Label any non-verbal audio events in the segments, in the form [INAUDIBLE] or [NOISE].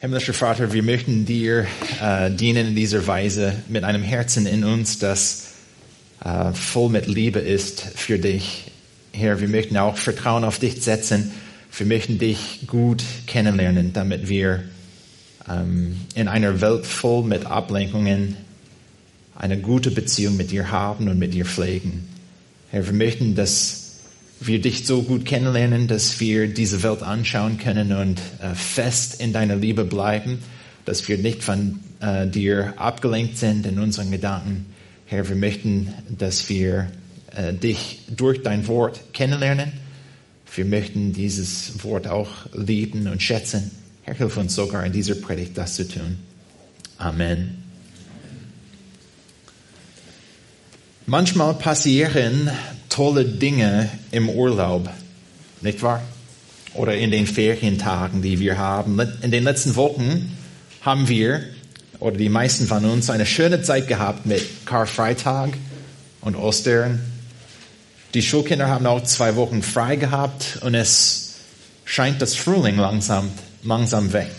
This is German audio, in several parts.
Himmlischer Vater, wir möchten dir äh, dienen in dieser Weise mit einem Herzen in uns, das äh, voll mit Liebe ist für dich. Herr, wir möchten auch Vertrauen auf dich setzen. Wir möchten dich gut kennenlernen, damit wir ähm, in einer Welt voll mit Ablenkungen eine gute Beziehung mit dir haben und mit dir pflegen. Herr, wir möchten, dass wir dich so gut kennenlernen, dass wir diese Welt anschauen können und äh, fest in deiner Liebe bleiben, dass wir nicht von äh, dir abgelenkt sind in unseren Gedanken. Herr, wir möchten, dass wir äh, dich durch dein Wort kennenlernen. Wir möchten dieses Wort auch lieben und schätzen. Herr, hilf uns sogar in dieser Predigt das zu tun. Amen. Manchmal passieren tolle Dinge im Urlaub, nicht wahr? Oder in den Ferientagen, die wir haben. In den letzten Wochen haben wir, oder die meisten von uns, eine schöne Zeit gehabt mit Karfreitag und Ostern. Die Schulkinder haben auch zwei Wochen frei gehabt und es scheint das Frühling langsam, langsam weg.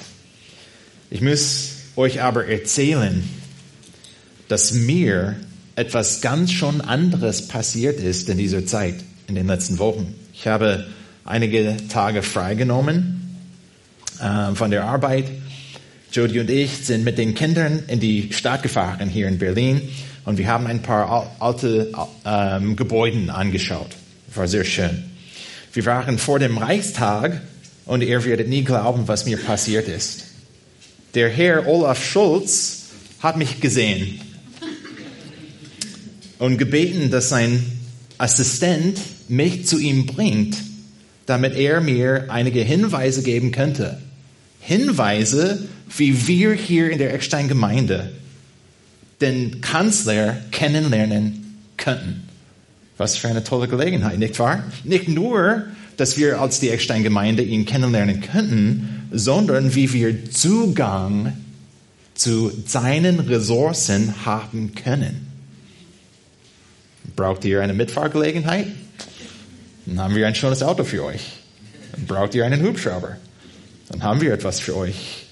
Ich muss euch aber erzählen, dass mir etwas ganz schon anderes passiert ist in dieser Zeit, in den letzten Wochen. Ich habe einige Tage freigenommen äh, von der Arbeit. Jody und ich sind mit den Kindern in die Stadt gefahren hier in Berlin und wir haben ein paar alte ähm, Gebäude angeschaut. War sehr schön. Wir waren vor dem Reichstag und ihr werdet nie glauben, was mir passiert ist. Der Herr Olaf Schulz hat mich gesehen und gebeten, dass sein Assistent mich zu ihm bringt, damit er mir einige Hinweise geben könnte. Hinweise, wie wir hier in der Eckstein-Gemeinde den Kanzler kennenlernen könnten. Was für eine tolle Gelegenheit, nicht wahr? Nicht nur, dass wir als die Eckstein-Gemeinde ihn kennenlernen könnten, sondern wie wir Zugang zu seinen Ressourcen haben können. Braucht ihr eine Mitfahrgelegenheit? Dann haben wir ein schönes Auto für euch. Dann braucht ihr einen Hubschrauber. Dann haben wir etwas für euch.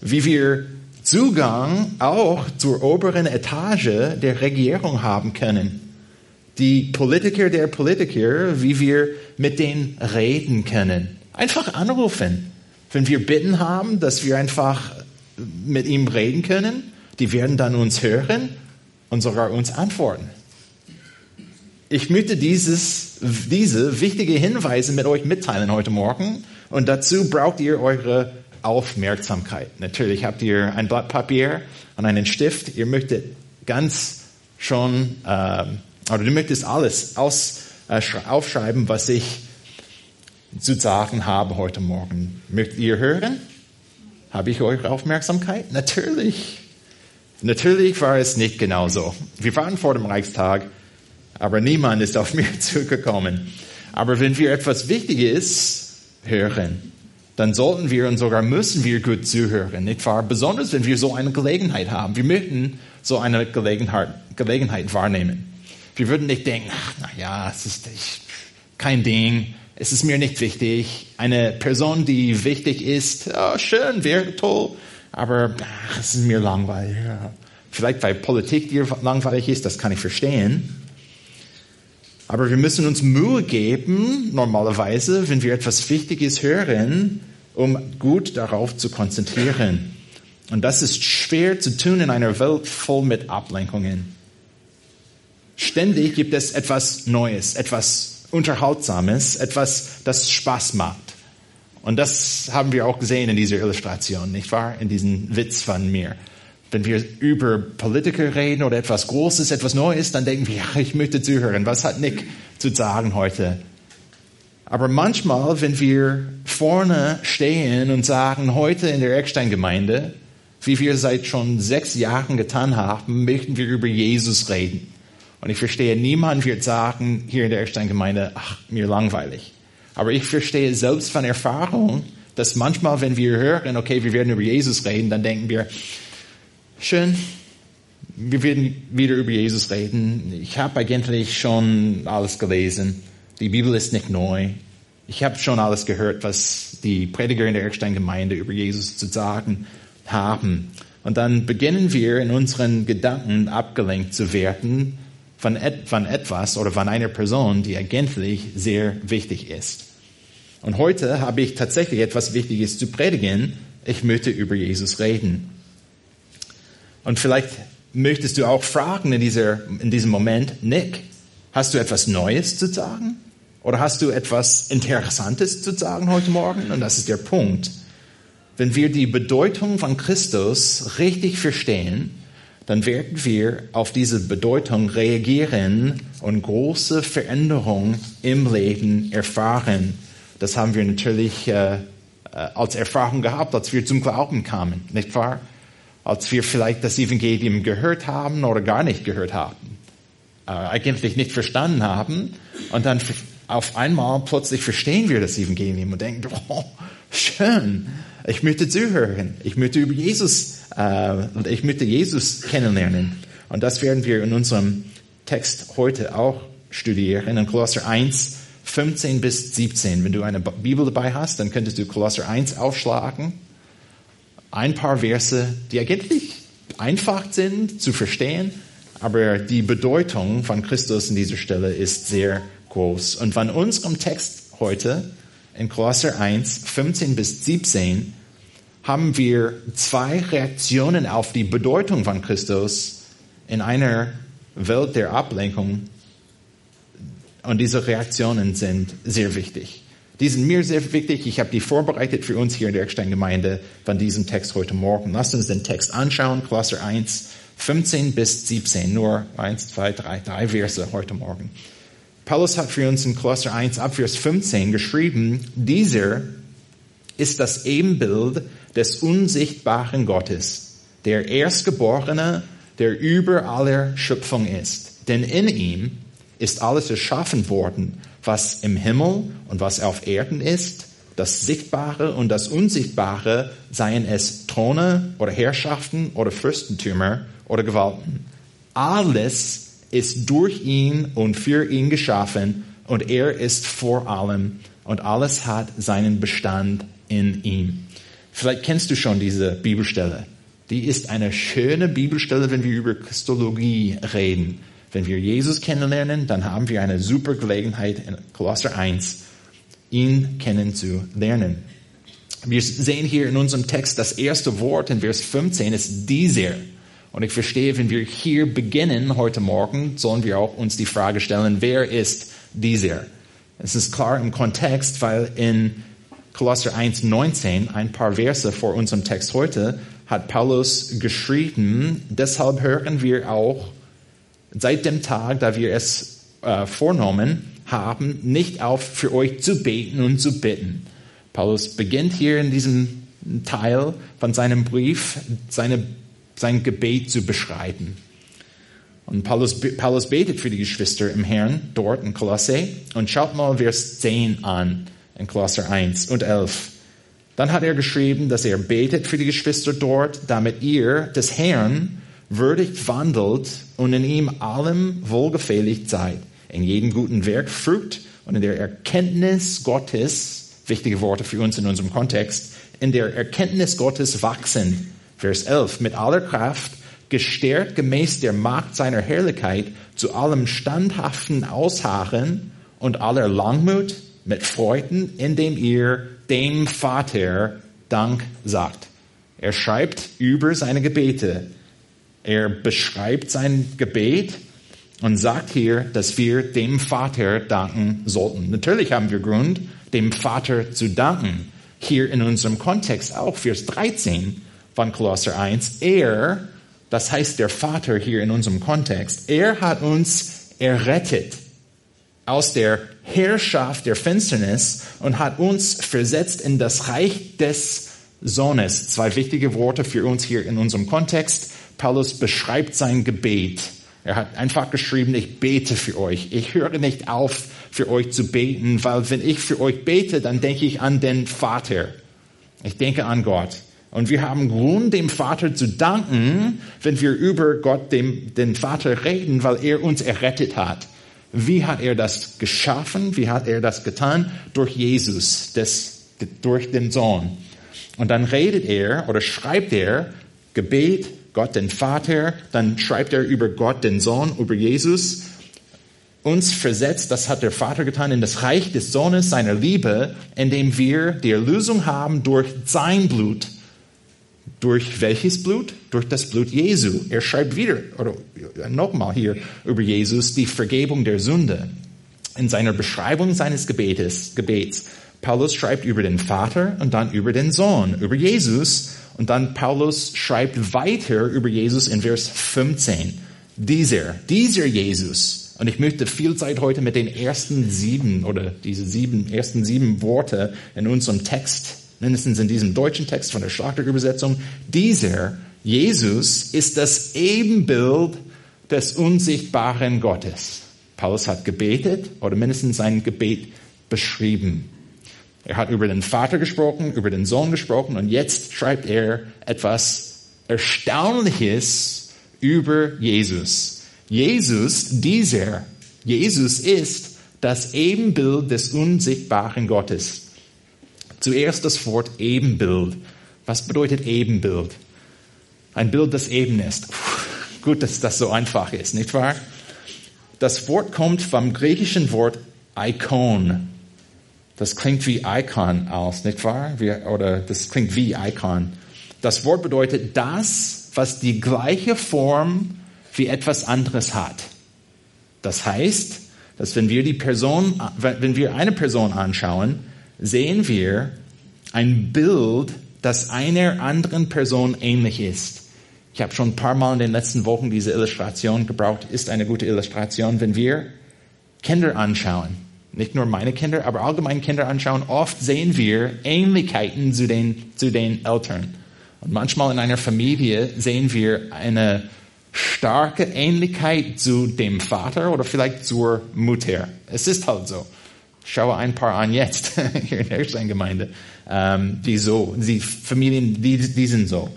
Wie wir Zugang auch zur oberen Etage der Regierung haben können. Die Politiker der Politiker, wie wir mit denen reden können. Einfach anrufen. Wenn wir Bitten haben, dass wir einfach mit ihm reden können, die werden dann uns hören und sogar uns antworten. Ich möchte dieses, diese wichtige Hinweise mit euch mitteilen heute Morgen und dazu braucht ihr eure Aufmerksamkeit. Natürlich habt ihr ein Blatt Papier und einen Stift. Ihr möchtet ganz schon, äh, oder du möchtest alles aus, äh, aufschreiben, was ich zu sagen habe heute Morgen. Möchtet ihr hören? Habe ich eure Aufmerksamkeit? Natürlich. Natürlich war es nicht genau so. Wir waren vor dem Reichstag aber niemand ist auf [LAUGHS] mich zugekommen. Aber wenn wir etwas Wichtiges hören, dann sollten wir und sogar müssen wir gut zuhören, nicht wahr? Besonders wenn wir so eine Gelegenheit haben. Wir möchten so eine Gelegenheit, Gelegenheit wahrnehmen. Wir würden nicht denken, ach, na ja, es ist kein Ding, es ist mir nicht wichtig. Eine Person, die wichtig ist, oh, schön, wäre toll, aber ach, es ist mir langweilig. Vielleicht weil Politik dir langweilig ist, das kann ich verstehen. Aber wir müssen uns Mühe geben, normalerweise, wenn wir etwas Wichtiges hören, um gut darauf zu konzentrieren. Und das ist schwer zu tun in einer Welt voll mit Ablenkungen. Ständig gibt es etwas Neues, etwas Unterhaltsames, etwas, das Spaß macht. Und das haben wir auch gesehen in dieser Illustration, nicht wahr? In diesem Witz von mir. Wenn wir über Politiker reden oder etwas Großes, etwas Neues, dann denken wir, [LAUGHS] ja, ich möchte zuhören. Was hat Nick zu sagen heute? Aber manchmal, wenn wir vorne stehen und sagen, heute in der Eckstein-Gemeinde, wie wir seit schon sechs Jahren getan haben, möchten wir über Jesus reden. Und ich verstehe, niemand wird sagen, hier in der Eckstein-Gemeinde, ach, mir langweilig. Aber ich verstehe selbst von Erfahrung, dass manchmal, wenn wir hören, okay, wir werden über Jesus reden, dann denken wir, Schön. Wir werden wieder über Jesus reden. Ich habe eigentlich schon alles gelesen. Die Bibel ist nicht neu. Ich habe schon alles gehört, was die Prediger in der Eckstein-Gemeinde über Jesus zu sagen haben. Und dann beginnen wir in unseren Gedanken abgelenkt zu werden von, et von etwas oder von einer Person, die eigentlich sehr wichtig ist. Und heute habe ich tatsächlich etwas Wichtiges zu predigen. Ich möchte über Jesus reden. Und vielleicht möchtest du auch fragen in, dieser, in diesem Moment, Nick, hast du etwas Neues zu sagen? Oder hast du etwas Interessantes zu sagen heute Morgen? Und das ist der Punkt. Wenn wir die Bedeutung von Christus richtig verstehen, dann werden wir auf diese Bedeutung reagieren und große Veränderungen im Leben erfahren. Das haben wir natürlich äh, äh, als Erfahrung gehabt, als wir zum Glauben kamen, nicht wahr? Als wir vielleicht das Evangelium gehört haben oder gar nicht gehört haben, äh, eigentlich nicht verstanden haben und dann auf einmal plötzlich verstehen wir das Evangelium und denken, [LAUGHS] oh, schön, ich möchte zuhören, ich möchte über Jesus äh, und ich möchte Jesus kennenlernen. Und das werden wir in unserem Text heute auch studieren, in Kolosser 1, 15 bis 17. Wenn du eine Bibel dabei hast, dann könntest du Kolosser 1 aufschlagen. Ein paar Verse, die eigentlich einfach sind zu verstehen, aber die Bedeutung von Christus in dieser Stelle ist sehr groß. Und von unserem Text heute in Kolosser 1, 15 bis 17 haben wir zwei Reaktionen auf die Bedeutung von Christus in einer Welt der Ablenkung. Und diese Reaktionen sind sehr wichtig. Die sind mir sehr wichtig. Ich habe die vorbereitet für uns hier in der Eckstein-Gemeinde von diesem Text heute Morgen. Lasst uns den Text anschauen, Kolosser 1, 15 bis 17. Nur 1, 2, 3, drei Verse heute Morgen. Paulus hat für uns in Kolosser 1 ab Vers 15 geschrieben, dieser ist das Ebenbild des unsichtbaren Gottes, der Erstgeborene, der über aller Schöpfung ist. Denn in ihm ist alles erschaffen worden, was im Himmel und was auf Erden ist, das Sichtbare und das Unsichtbare, seien es Throne oder Herrschaften oder Fürstentümer oder Gewalten. Alles ist durch ihn und für ihn geschaffen und er ist vor allem und alles hat seinen Bestand in ihm. Vielleicht kennst du schon diese Bibelstelle. Die ist eine schöne Bibelstelle, wenn wir über Christologie reden. Wenn wir Jesus kennenlernen, dann haben wir eine super Gelegenheit in Kolosser 1, ihn kennenzulernen. Wir sehen hier in unserem Text das erste Wort in Vers 15 ist dieser. Und ich verstehe, wenn wir hier beginnen heute Morgen, sollen wir auch uns die Frage stellen, wer ist dieser? Es ist klar im Kontext, weil in Kolosser 1,19, ein paar Verse vor unserem Text heute, hat Paulus geschrieben, deshalb hören wir auch seit dem Tag, da wir es äh, vornommen haben, nicht auf, für euch zu beten und zu bitten. Paulus beginnt hier in diesem Teil von seinem Brief seine, sein Gebet zu beschreiben. Und Paulus, Paulus betet für die Geschwister im Herrn dort in Kolosse und schaut mal Vers 10 an in Kolosser 1 und 11. Dann hat er geschrieben, dass er betet für die Geschwister dort, damit ihr des Herrn würdig wandelt und in ihm allem wohlgefällig seid, in jedem guten Werk Frucht und in der Erkenntnis Gottes, wichtige Worte für uns in unserem Kontext, in der Erkenntnis Gottes wachsen. Vers 11, mit aller Kraft, gestärkt gemäß der Macht seiner Herrlichkeit, zu allem standhaften Ausharren und aller Langmut, mit Freuden, indem ihr dem Vater Dank sagt. Er schreibt über seine Gebete. Er beschreibt sein Gebet und sagt hier, dass wir dem Vater danken sollten. Natürlich haben wir Grund, dem Vater zu danken. Hier in unserem Kontext auch, Vers 13 von Kolosser 1. Er, das heißt der Vater hier in unserem Kontext, er hat uns errettet aus der Herrschaft der Finsternis und hat uns versetzt in das Reich des Sohnes. Zwei wichtige Worte für uns hier in unserem Kontext. Paulus beschreibt sein Gebet. Er hat einfach geschrieben, ich bete für euch. Ich höre nicht auf, für euch zu beten, weil wenn ich für euch bete, dann denke ich an den Vater. Ich denke an Gott. Und wir haben Grund, dem Vater zu danken, wenn wir über Gott, dem, den Vater reden, weil er uns errettet hat Wie hat er das geschaffen? Wie hat er das getan? Durch Jesus, des, durch den Sohn. Und dann redet er oder schreibt er Gebet, Gott den Vater, dann schreibt er über Gott den Sohn, über Jesus uns versetzt, das hat der Vater getan, in das Reich des Sohnes seiner Liebe, indem wir die Erlösung haben durch sein Blut. Durch welches Blut? Durch das Blut Jesu. Er schreibt wieder, oder nochmal hier über Jesus, die Vergebung der Sünde. In seiner Beschreibung seines Gebetes, Gebets. Paulus schreibt über den Vater und dann über den Sohn, über Jesus. Und dann Paulus schreibt weiter über Jesus in Vers 15. Dieser, dieser Jesus, und ich möchte viel Zeit heute mit den ersten sieben oder diese sieben, ersten sieben Worte in unserem Text, mindestens in diesem deutschen Text von der Schlachterübersetzung, dieser Jesus ist das Ebenbild des unsichtbaren Gottes. Paulus hat gebetet oder mindestens sein Gebet beschrieben. Er hat über den Vater gesprochen, über den Sohn gesprochen und jetzt schreibt er etwas Erstaunliches über Jesus. Jesus, dieser, Jesus ist das Ebenbild des unsichtbaren Gottes. Zuerst das Wort Ebenbild. Was bedeutet Ebenbild? Ein Bild, das eben ist. Puh, gut, dass das so einfach ist, nicht wahr? Das Wort kommt vom griechischen Wort Icon. Das klingt wie Icon aus, nicht wahr? Wie, oder das klingt wie Icon. Das Wort bedeutet das, was die gleiche Form wie etwas anderes hat. Das heißt, dass wenn wir die Person, wenn wir eine Person anschauen, sehen wir ein Bild, das einer anderen Person ähnlich ist. Ich habe schon ein paar Mal in den letzten Wochen diese Illustration gebraucht. Ist eine gute Illustration, wenn wir Kinder anschauen. Nicht nur meine Kinder, aber allgemein Kinder anschauen. Oft sehen wir Ähnlichkeiten zu den, zu den Eltern. Und manchmal in einer Familie sehen wir eine starke Ähnlichkeit zu dem Vater oder vielleicht zur Mutter. Es ist halt so. Schaue ein paar an jetzt [LAUGHS] hier in der Gemeinde, ähm, die so, die Familien, die, die sind so.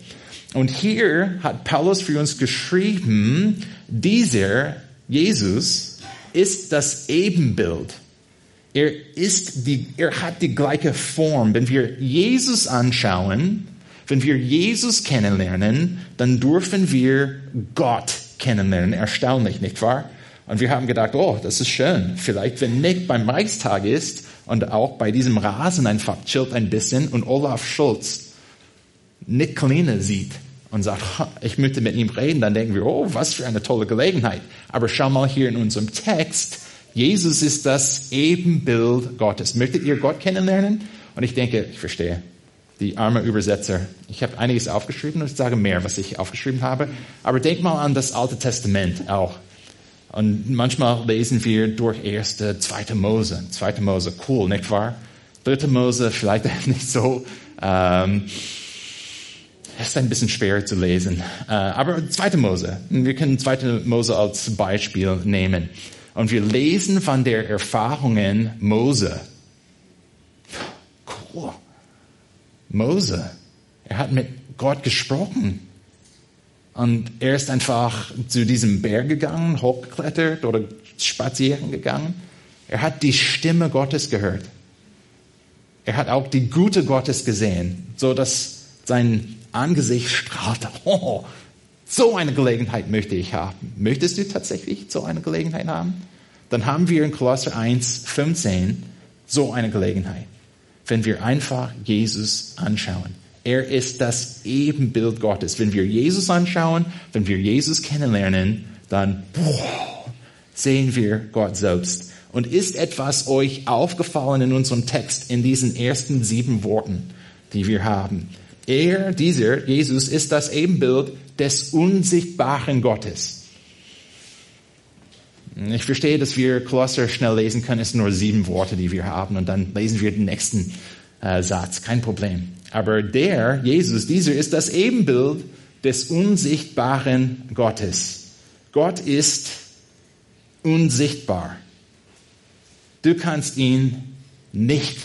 Und hier hat Paulus für uns geschrieben, dieser Jesus ist das Ebenbild. Er ist die, er hat die gleiche Form. Wenn wir Jesus anschauen, wenn wir Jesus kennenlernen, dann dürfen wir Gott kennenlernen. Erstaunlich, nicht wahr? Und wir haben gedacht, oh, das ist schön. Vielleicht, wenn Nick beim Reichstag ist und auch bei diesem Rasen einfach chillt ein bisschen und Olaf Schulz Nick Kleine sieht und sagt, ich möchte mit ihm reden, dann denken wir, oh, was für eine tolle Gelegenheit. Aber schau mal hier in unserem Text, Jesus ist das Ebenbild Gottes. Möchtet ihr Gott kennenlernen? Und ich denke, ich verstehe, die arme Übersetzer. Ich habe einiges aufgeschrieben und ich sage mehr, was ich aufgeschrieben habe. Aber denk mal an das Alte Testament auch. Und manchmal lesen wir durch erste, zweite Mose. Zweite Mose, cool, nicht wahr? Dritte Mose, vielleicht [LAUGHS] nicht so. Ähm, ist ein bisschen schwer zu lesen. Äh, aber zweite Mose. Wir können zweite Mose als Beispiel nehmen. Und wir lesen von der Erfahrungen Mose. Cool. Mose. Er hat mit Gott gesprochen. Und er ist einfach zu diesem Berg gegangen, hochgeklettert oder spazieren gegangen. Er hat die Stimme Gottes gehört. Er hat auch die Gute Gottes gesehen, so dass sein Angesicht strahlte. [LAUGHS] Oh, so eine Gelegenheit möchte ich haben. Möchtest du tatsächlich so eine Gelegenheit haben? Dann haben wir in Kolosser 1, 15 so eine Gelegenheit wenn wir einfach Jesus anschauen. Er ist das Ebenbild Gottes. Wenn wir Jesus anschauen, wenn wir Jesus kennenlernen, dann boah, sehen wir Gott selbst. Und ist etwas euch aufgefallen in unserem Text, in diesen ersten sieben Worten, die wir haben? Er, dieser Jesus, ist das Ebenbild des unsichtbaren Gottes. Ich verstehe, dass wir Kolosser schnell lesen können. Es sind nur sieben Worte, die wir haben. Und dann lesen wir den nächsten äh, Satz. Kein Problem. Aber der, Jesus, dieser ist das Ebenbild des unsichtbaren Gottes. Gott ist unsichtbar. Du kannst ihn nicht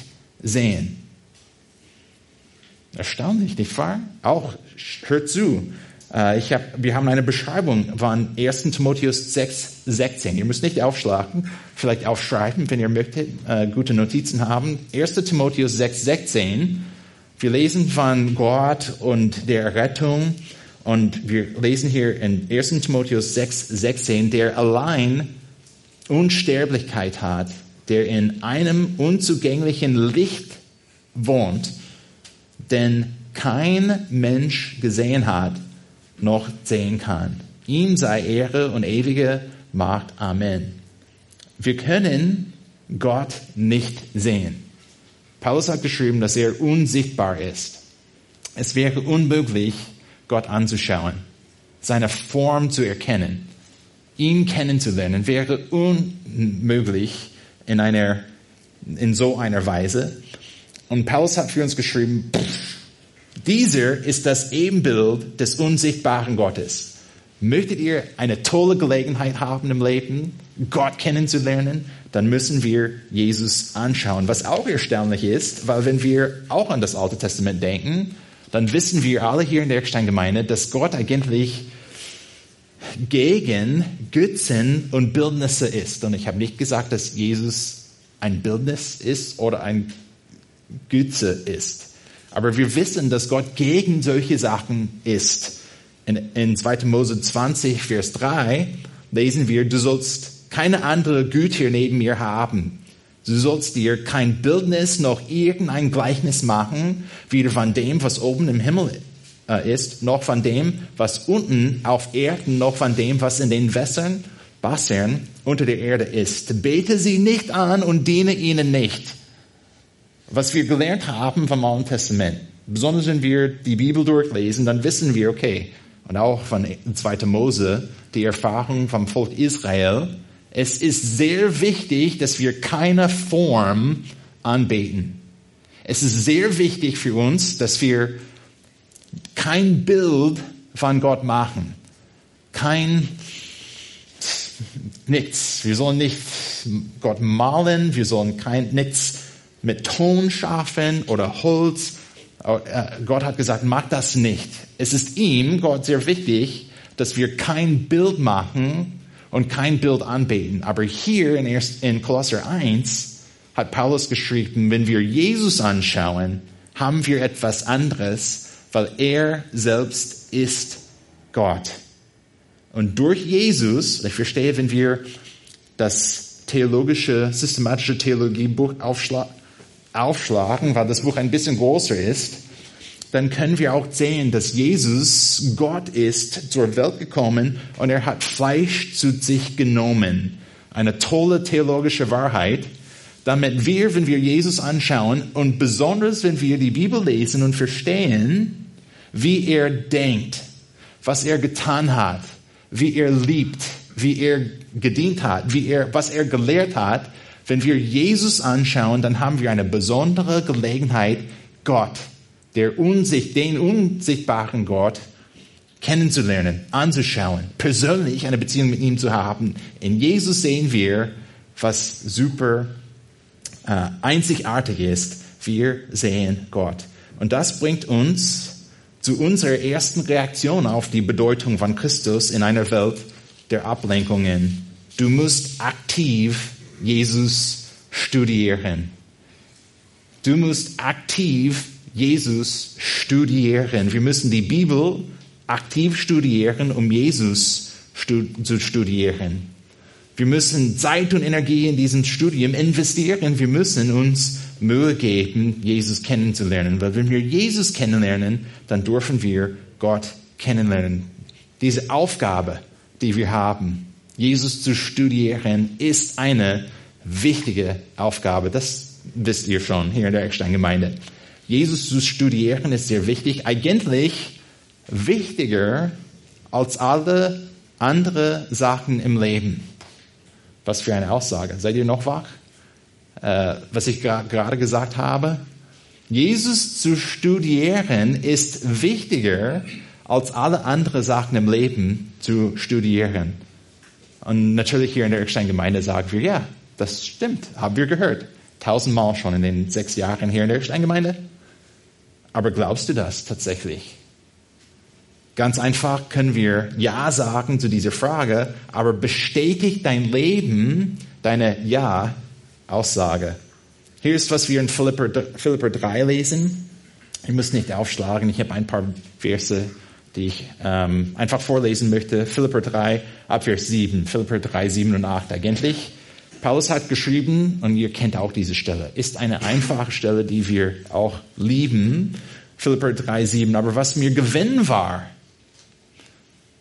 sehen. Erstaunlich, nicht wahr? Auch, hört zu, Äh, ich hab, wir haben eine Beschreibung von 1. Timotheus 6, 16. Ihr müsst nicht aufschlagen, vielleicht aufschreiben, wenn ihr möchtet, äh, gute Notizen haben. 1. Timotheus 6, 16. Wir lesen von Gott und der Rettung und wir lesen hier in 1. Timotheus 6, 16, der allein Unsterblichkeit hat, der in einem unzugänglichen Licht wohnt, denn kein Mensch gesehen hat, noch sehen kann. Ihm sei Ehre und ewige Macht. Amen. Wir können Gott nicht sehen. Paulus hat geschrieben, dass er unsichtbar ist. Es wäre unmöglich, Gott anzuschauen, seine Form zu erkennen. Ihn kennenzulernen wäre unmöglich in, einer, in so einer Weise. Und Paulus hat für uns geschrieben, dieser ist das Ebenbild des unsichtbaren Gottes. Möchtet ihr eine tolle Gelegenheit haben im Leben, Gott kennenzulernen, dann müssen wir Jesus anschauen. Was auch erstaunlich ist, weil wenn wir auch an das Alte Testament denken, dann wissen wir alle hier in der Eckstein-Gemeinde, dass Gott eigentlich gegen Götzen und Bildnisse ist. Und ich habe nicht gesagt, dass Jesus ein Bildnis ist oder ein Götze ist. Aber wir wissen, dass Gott gegen solche Sachen ist. In, in 2. Mose 20, Vers 3 lesen wir, du sollst keine andere Güter neben mir haben. Du sollst dir kein Bildnis noch irgendein Gleichnis machen, weder von dem, was oben im Himmel äh, ist, noch von dem, was unten auf Erden, noch von dem, was in den Wässern, Wassern unter der Erde ist. Bete sie nicht an und diene ihnen nicht was wir gelernt haben vom Alten Testament, besonders wenn wir die Bibel durchlesen, dann wissen wir, okay, und auch von 2. Mose, die Erfahrung vom Volk Israel, es ist sehr wichtig, dass wir keine Form anbeten. Es ist sehr wichtig für uns, dass wir kein Bild von Gott machen. Kein nichts. Wir sollen nicht Gott malen, wir sollen kein nichts mit Ton schaffen oder Holz. Äh, Gott hat gesagt, mach das nicht. Es ist ihm, Gott, sehr wichtig, dass wir kein Bild machen und kein Bild anbeten. Aber hier in, in Kolosser 1 hat Paulus geschrieben, wenn wir Jesus anschauen, haben wir etwas anderes, weil er selbst ist Gott. Und durch Jesus, ich verstehe, wenn wir das theologische, systematische Theologiebuch aufschlagen, aufschlagen, weil das Buch ein bisschen größer ist, dann können wir auch sehen, dass Jesus Gott ist, zur Welt gekommen und er hat Fleisch zu sich genommen. Eine tolle theologische Wahrheit, damit wir, wenn wir Jesus anschauen und besonders wenn wir die Bibel lesen und verstehen, wie er denkt, was er getan hat, wie er liebt, wie er gedient hat, wie er, was er gelehrt hat, wenn wir Jesus anschauen, dann haben wir eine besondere Gelegenheit, Gott, der unsicht, den unsichtbaren Gott, kennenzulernen, anzuschauen, persönlich eine Beziehung mit ihm zu haben. In Jesus sehen wir, was super äh, einzigartig ist. Wir sehen Gott. Und das bringt uns zu unserer ersten Reaktion auf die Bedeutung von Christus in einer Welt der Ablenkungen. Du musst aktiv Jesus studieren. Du musst aktiv Jesus studieren. Wir müssen die Bibel aktiv studieren, um Jesus zu studieren. Wir müssen Zeit und Energie in diesem Studium investieren. Wir müssen uns Mühe geben, Jesus kennenzulernen. Weil wenn wir Jesus kennenlernen, dann dürfen wir Gott kennenlernen. Diese Aufgabe, die wir haben, Jesus zu studieren, ist eine wichtige Aufgabe. Das wisst ihr schon hier in der Eckstein-Gemeinde. Jesus zu studieren ist sehr wichtig. Eigentlich wichtiger als alle andere Sachen im Leben. Was für eine Aussage. Seid ihr noch wach? Äh, was ich gerade gesagt habe? Jesus zu studieren ist wichtiger als alle anderen Sachen im Leben zu studieren. Und natürlich hier in der Eckstein-Gemeinde sagen wir, ja, das stimmt, haben wir gehört. Tausendmal schon in den sechs Jahren hier in der Eckstein-Gemeinde. Aber glaubst du das tatsächlich? Ganz einfach können wir Ja sagen zu dieser Frage, aber bestätigt dein Leben deine Ja-Aussage. Hier ist, was wir in Philipper, Philipper 3 lesen. Ihr müsst nicht aufschlagen, ich habe ein paar Verse, die ich ähm, einfach vorlesen möchte. Philipper 3, Abvers 7. Philipper 3, 7 und 8 eigentlich. Paulus hat geschrieben, und ihr kennt auch diese Stelle, ist eine einfache Stelle, die wir auch lieben. Philipper 3, 7. Aber was mir Gewinn war,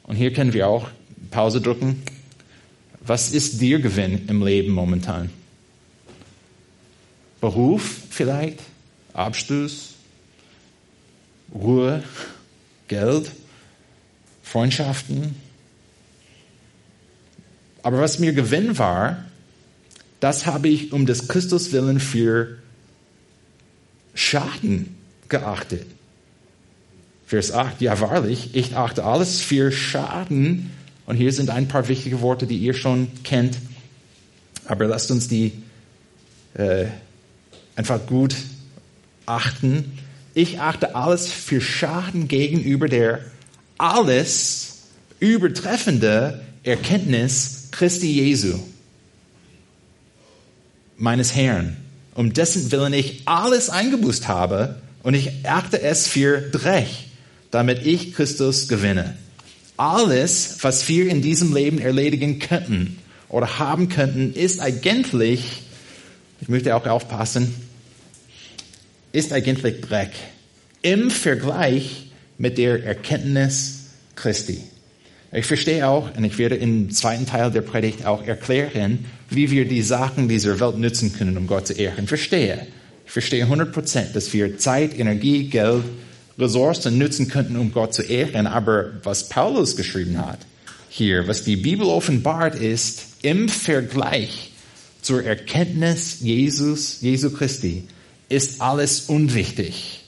und hier können wir auch Pause drücken. Was ist dir Gewinn im Leben momentan? Beruf vielleicht? Abschluss? Ruhe? Geld? Freundschaften? Aber was mir Gewinn war, das habe ich um des Christus willen für Schaden geachtet. Vers 8, ja wahrlich, ich achte alles für Schaden. Und hier sind ein paar wichtige Worte, die ihr schon kennt. Aber lasst uns die äh, einfach gut achten. Ich achte alles für Schaden gegenüber der alles übertreffende Erkenntnis Christi Jesu, meines Herrn, um dessen Willen ich alles eingebüßt habe und ich achte es für Dreck damit ich Christus gewinne. Alles, was wir in diesem Leben erledigen könnten oder haben könnten, ist eigentlich, ich möchte auch aufpassen, ist eigentlich Dreck im Vergleich mit der Erkenntnis Christi. Ich verstehe auch, und ich werde im zweiten Teil der Predigt auch erklären, wie wir die Sachen dieser Welt nutzen können, um Gott zu ehren. Verstehe. Ich verstehe 100 Prozent, dass wir Zeit, Energie, Geld, Ressourcen nutzen könnten, um Gott zu ehren. Aber was Paulus geschrieben hat hier, was die Bibel offenbart ist, im Vergleich zur Erkenntnis Jesus, Jesu Christi, ist alles unwichtig.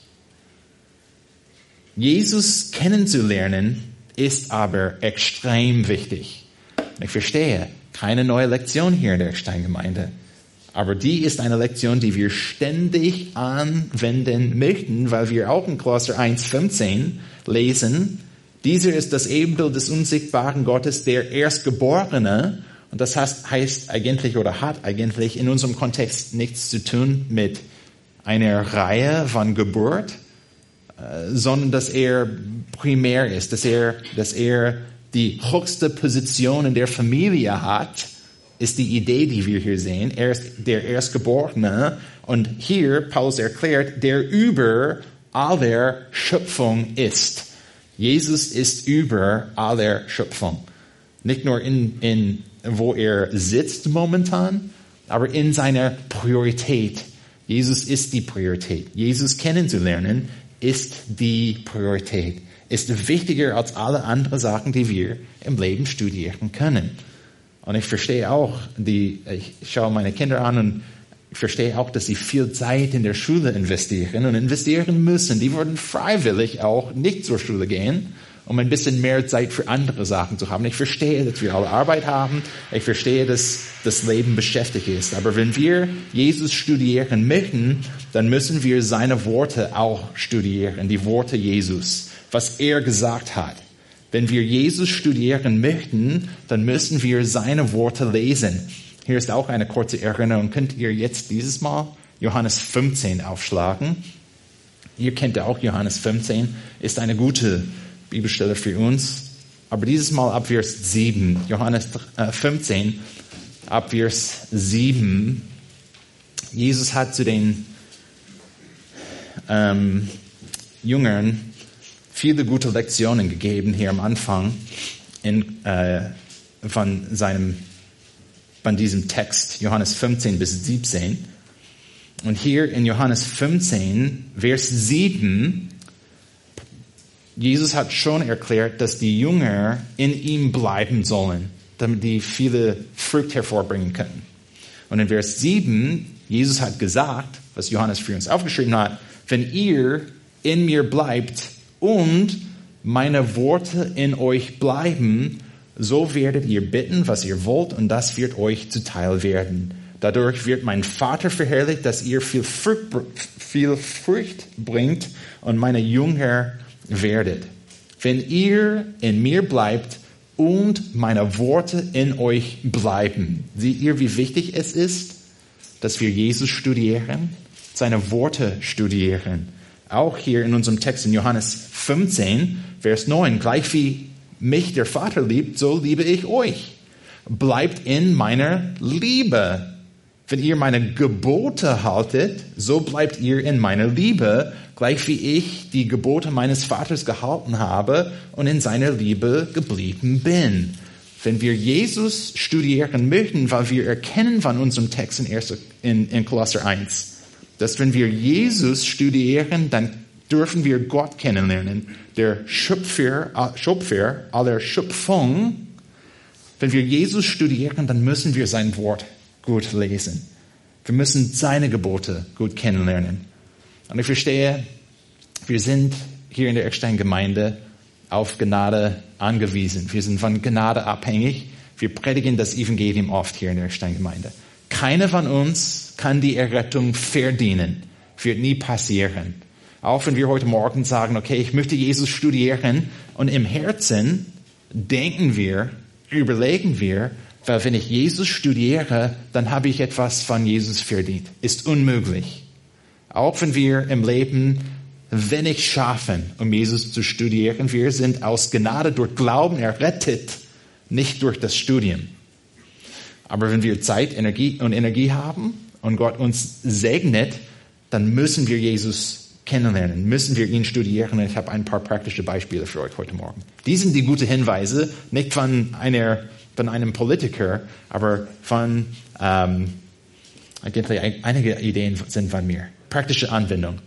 Jesus kennenzulernen ist aber extrem wichtig. Ich verstehe, keine neue Lektion hier in der Steingemeinde. Aber die ist eine Lektion, die wir ständig anwenden möchten, weil wir auch in Kolosser 1,15 lesen, dieser ist das Ebenbild des unsichtbaren Gottes, der Erstgeborene. Und das heißt, heißt eigentlich oder hat eigentlich in unserem Kontext nichts zu tun mit einer Reihe von Geburt, sondern dass er primär ist, dass er, dass er die höchste Position in der Familie hat ist die Idee, die wir hier sehen. Er ist der Erstgeborene. Und hier, Paulus erklärt, der über aller Schöpfung ist. Jesus ist über aller Schöpfung. Nicht nur in, in, wo er sitzt momentan, aber in seiner Priorität. Jesus ist die Priorität. Jesus kennenzulernen ist die Priorität. Ist wichtiger als alle anderen Sachen, die wir im Leben studieren können. Und ich verstehe auch, die, ich schaue meine Kinder an und ich verstehe auch, dass sie viel Zeit in der Schule investieren und investieren müssen. Die würden freiwillig auch nicht zur Schule gehen, um ein bisschen mehr Zeit für andere Sachen zu haben. Ich verstehe, dass wir alle Arbeit haben. Ich verstehe, dass das Leben beschäftigt ist. Aber wenn wir Jesus studieren möchten, dann müssen wir seine Worte auch studieren, die Worte Jesus, was er gesagt hat. Wenn wir Jesus studieren möchten, dann müssen wir seine Worte lesen. Hier ist auch eine kurze Erinnerung. Könnt ihr jetzt dieses Mal Johannes 15 aufschlagen? Ihr kennt ja auch Johannes 15, ist eine gute Bibelstelle für uns. Aber dieses Mal ab Vers 7, Johannes 15, äh, ab Vers 7. Jesus hat zu den ähm, Jüngern viele gute Lektionen gegeben hier am Anfang in, äh, von, seinem, von diesem Text, Johannes 15 bis 17. Und hier in Johannes 15, Vers 7, Jesus hat schon erklärt, dass die Jünger in ihm bleiben sollen, damit die viele Frucht hervorbringen können. Und in Vers 7, Jesus hat gesagt, was Johannes für uns aufgeschrieben hat, wenn ihr in mir bleibt und meine Worte in euch bleiben, so werdet ihr bitten, was ihr wollt, und das wird euch zuteil werden. Dadurch wird mein Vater verherrlicht, dass ihr viel Frucht, viel Frucht bringt und meine Jünger werdet. wenn ihr in mir bleibt und meine Worte in euch bleiben. Seht ihr, wie wichtig es ist, dass wir Jesus studieren, seine Worte studieren. Auch hier in unserem Text in Johannes 15, Vers 9, gleich wie mich der Vater liebt, so liebe ich euch. Bleibt in meiner Liebe. Wenn ihr meine Gebote haltet, so bleibt ihr in meiner Liebe, gleich wie ich die Gebote meines Vaters gehalten habe und in seiner Liebe geblieben bin. Wenn wir Jesus studieren möchten, weil wir erkennen von unserem Text in, 1, in, in Kolosser 1, dass wenn wir Jesus studieren, dann dürfen wir Gott kennenlernen, der Schöpfer, Schöpfer aller Schöpfung. Wenn wir Jesus studieren, dann müssen wir sein Wort gut lesen. Wir müssen seine Gebote gut kennenlernen. Und ich verstehe, wir sind hier in der Eckstein-Gemeinde auf Gnade angewiesen. Wir sind von Gnade abhängig. Wir predigen das Evangelium oft hier in der Eckstein-Gemeinde. Keiner von uns kann die Errettung verdienen. Wird nie passieren. Auch wenn wir heute Morgen sagen, okay, ich möchte Jesus studieren und im Herzen denken wir, überlegen wir, weil wenn ich Jesus studiere, dann habe ich etwas von Jesus verdient. Ist unmöglich. Auch wenn wir im Leben wenig schaffen, um Jesus zu studieren, wir sind aus Gnade durch Glauben errettet, nicht durch das Studium. Aber wenn wir Zeit Energie und Energie haben und Gott uns segnet, dann müssen wir Jesus kennenlernen, müssen wir ihn studieren. Ich habe ein paar praktische Beispiele für euch heute Morgen. Die sind die guten Hinweise, nicht von einer von einem Politiker, aber von, ähm, einige Ideen sind von mir. Praktische Anwendung.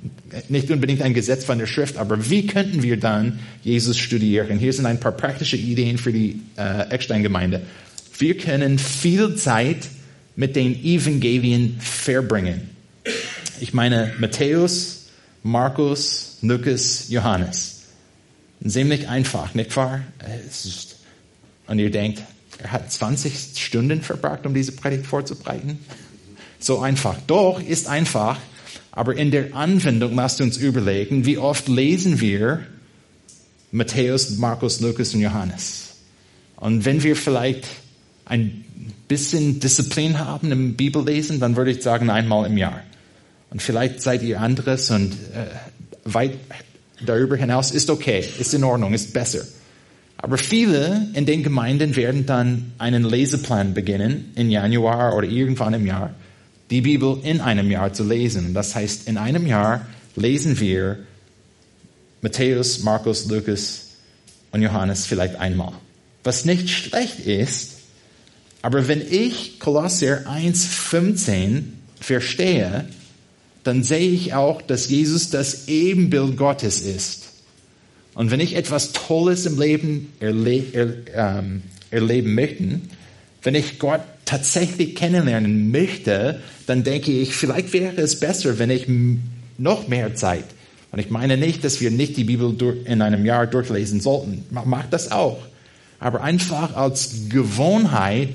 Nicht unbedingt ein Gesetz von der Schrift, aber wie könnten wir dann Jesus studieren? Hier sind ein paar praktische Ideen für die äh, Eckstein-Gemeinde. Wir können viel Zeit mit den Evangelien verbringen. Ich meine Matthäus, Markus, Lukas, Johannes. Ziemlich einfach, nicht wahr? und ihr denkt, er hat 20 Stunden verbracht, um diese Predigt vorzubereiten. So einfach. Doch, ist einfach. Aber in der Anwendung lasst uns überlegen, wie oft lesen wir Matthäus, Markus, Lukas und Johannes. Und wenn wir vielleicht ein bisschen Disziplin haben im Bibellesen, dann würde ich sagen einmal im Jahr. Und vielleicht seid ihr anderes und äh, weit darüber hinaus ist okay, ist in Ordnung, ist besser. Aber viele in den Gemeinden werden dann einen Leseplan beginnen im Januar oder irgendwann im Jahr, die Bibel in einem Jahr zu lesen. Das heißt, in einem Jahr lesen wir Matthäus, Markus, Lukas und Johannes vielleicht einmal. Was nicht schlecht ist, aber wenn ich Kolosser 1,15 verstehe, dann sehe ich auch, dass Jesus das Ebenbild Gottes ist. Und wenn ich etwas Tolles im Leben erle er, ähm, erleben möchte, wenn ich Gott tatsächlich kennenlernen möchte, dann denke ich, vielleicht wäre es besser, wenn ich noch mehr Zeit. Und ich meine nicht, dass wir nicht die Bibel in einem Jahr durchlesen sollten. Mach das auch. Aber einfach als Gewohnheit,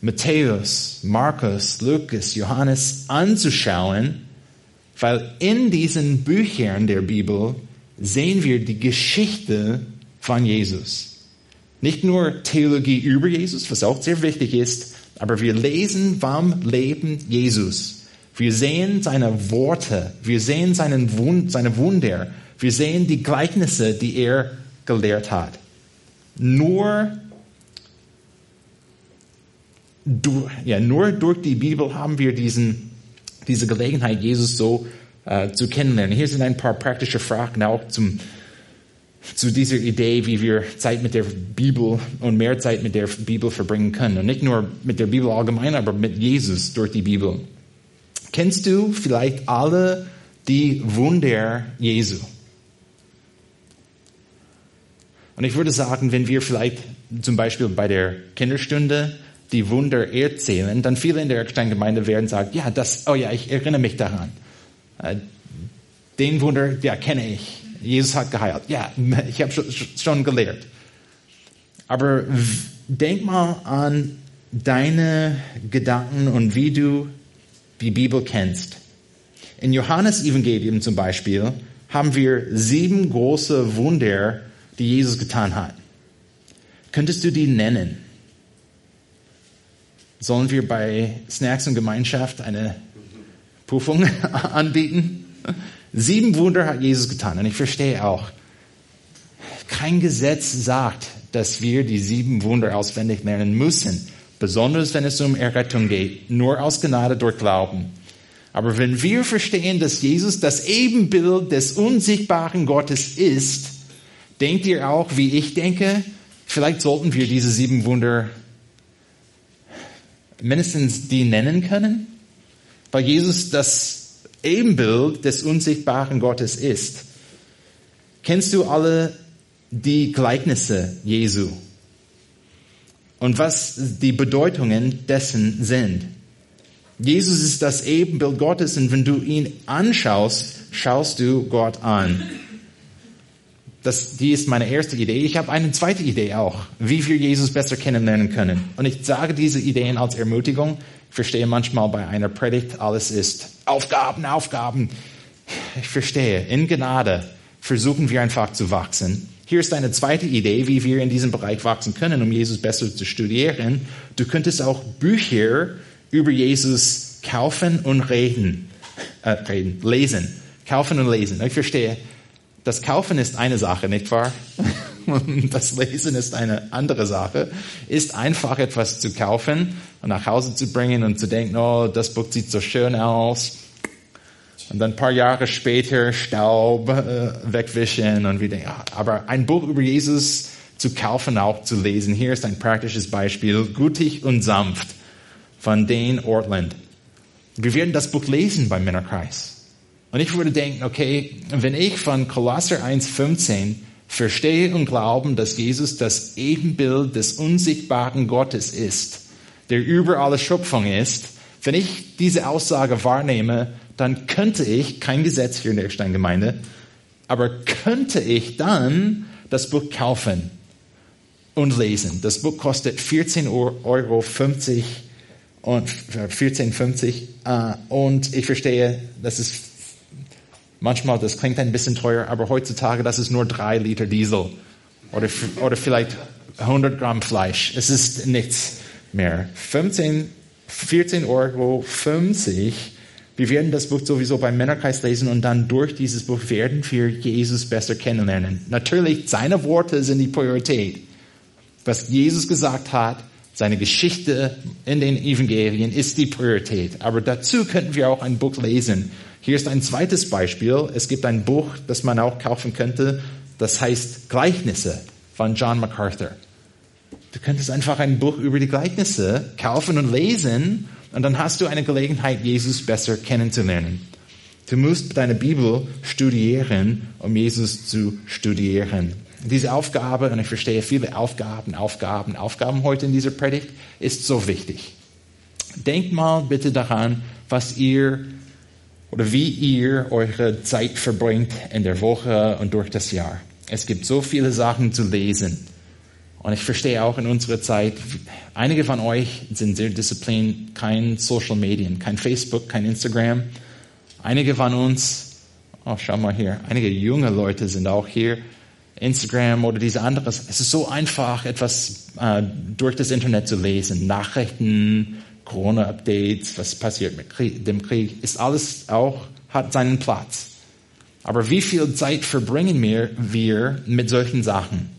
Matthäus, Markus, Lukas, Johannes anzuschauen, weil in diesen Büchern der Bibel sehen wir die Geschichte von Jesus. Nicht nur Theologie über Jesus, was auch sehr wichtig ist, aber wir lesen vom Leben Jesus. Wir sehen seine Worte, wir sehen seinen Wund, seine Wunder, wir sehen die Gleichnisse, die er gelehrt hat. Nur, durch, ja, nur durch die Bibel haben wir diesen, diese Gelegenheit, Jesus so äh, zu kennenlernen. Hier sind ein paar praktische Fragen auch zum, zu dieser Idee, wie wir Zeit mit der Bibel und mehr Zeit mit der Bibel verbringen können. Und nicht nur mit der Bibel allgemein, aber mit Jesus durch die Bibel. Kennst du vielleicht alle die Wunder Jesu? Und ich würde sagen, wenn wir vielleicht zum Beispiel bei der Kinderstunde die Wunder erzählen, dann viele in der Eckstein-Gemeinde werden sagen, ja, das, oh ja, ich erinnere mich daran. Äh, den Wunder, ja, kenne ich. Jesus hat geheilt. Ja, [LAUGHS] ich habe schon gelehrt. Aber denk mal an deine Gedanken und wie du die Bibel kennst. In Johannes Evangelium zum Beispiel haben wir sieben große Wunder die Jesus getan hat. Könntest du die nennen? Sollen wir bei Snacks und Gemeinschaft eine Prüfung [LAUGHS] anbieten? Sieben Wunder hat Jesus getan und ich verstehe auch, kein Gesetz sagt, dass wir die sieben Wunder auswendig lernen müssen, besonders wenn es um Errettung geht, nur aus Gnade durch Glauben. Aber wenn wir verstehen, dass Jesus das Ebenbild des unsichtbaren Gottes ist, denkt ihr auch, wie ich denke, vielleicht sollten wir diese sieben Wunder mindestens die nennen können, weil Jesus das Ebenbild des unsichtbaren Gottes ist. Kennst du alle die Gleichnisse Jesu und was die Bedeutungen dessen sind? Jesus ist das Ebenbild Gottes und wenn du ihn anschaust, schaust du Gott an. Das, die ist meine erste Idee. Ich habe eine zweite Idee auch, wie wir Jesus besser kennenlernen können. Und ich sage diese Ideen als Ermutigung. Ich verstehe manchmal bei einer Predigt, alles ist Aufgaben, Aufgaben. Ich verstehe, in Gnade versuchen wir einfach zu wachsen. Hier ist eine zweite Idee, wie wir in diesem Bereich wachsen können, um Jesus besser zu studieren. Du könntest auch Bücher über Jesus kaufen und reden, äh, reden, lesen. Kaufen und lesen. Ich verstehe, das Kaufen ist eine Sache, nicht wahr? [LAUGHS] Und das Lesen ist eine andere Sache. Ist einfach etwas zu kaufen und nach Hause zu bringen und zu denken, oh, das Buch sieht so schön aus. Und dann ein paar Jahre später Staub äh, wegwischen und wieder. Ja, aber ein Buch über Jesus zu kaufen, auch zu lesen. Hier ist ein praktisches Beispiel. Gutig und sanft von Dane Ortland. Wir werden das Buch lesen beim Männerkreis. Und ich würde denken, okay, wenn ich von Kolosser 1,15 verstehe und glauben, dass Jesus das Ebenbild des unsichtbaren Gottes ist, der über alle Schöpfung ist, wenn ich diese Aussage wahrnehme, dann könnte ich, kein Gesetz hier in der Steingemeinde, aber könnte ich dann das Buch kaufen und lesen. Das Buch kostet 14,50 Euro und 14,50 äh, und ich verstehe, das ist Manchmal, das klingt ein bisschen teuer, aber heutzutage, das ist nur drei Liter Diesel oder, oder vielleicht 100 Gramm Fleisch. Es ist nichts mehr. 15, 14 Euro 50. Wir werden das Buch sowieso beim Männerkreis lesen und dann durch dieses Buch werden wir Jesus besser kennenlernen. Natürlich, seine Worte sind die Priorität. Was Jesus gesagt hat, seine Geschichte in den Evangelien ist die Priorität. Aber dazu könnten wir auch ein Buch lesen hier ist ein zweites Beispiel. Es gibt ein Buch, das man auch kaufen könnte, das heißt Gleichnisse von John MacArthur. Du könntest einfach ein Buch über die Gleichnisse kaufen und lesen und dann hast du eine Gelegenheit, Jesus besser kennenzulernen. Du musst deine Bibel studieren, um Jesus zu studieren. Diese Aufgabe, und ich verstehe viele Aufgaben, Aufgaben, Aufgaben heute in dieser Predigt, ist so wichtig. Denkt mal bitte daran, was ihr oder wie ihr eure Zeit verbringt in der Woche und durch das Jahr. Es gibt so viele Sachen zu lesen. Und ich verstehe auch in unserer Zeit, einige von euch sind sehr diszipliniert, kein Social Medien, kein Facebook, kein Instagram. Einige von uns, oh, schau mal hier, einige junge Leute sind auch hier, Instagram oder diese anderes. Es ist so einfach, etwas äh, durch das Internet zu lesen, Nachrichten, Corona-Updates, was passiert mit Krieg, dem Krieg, ist alles auch, hat seinen Platz. Aber wie viel Zeit verbringen wir, wir mit solchen Sachen?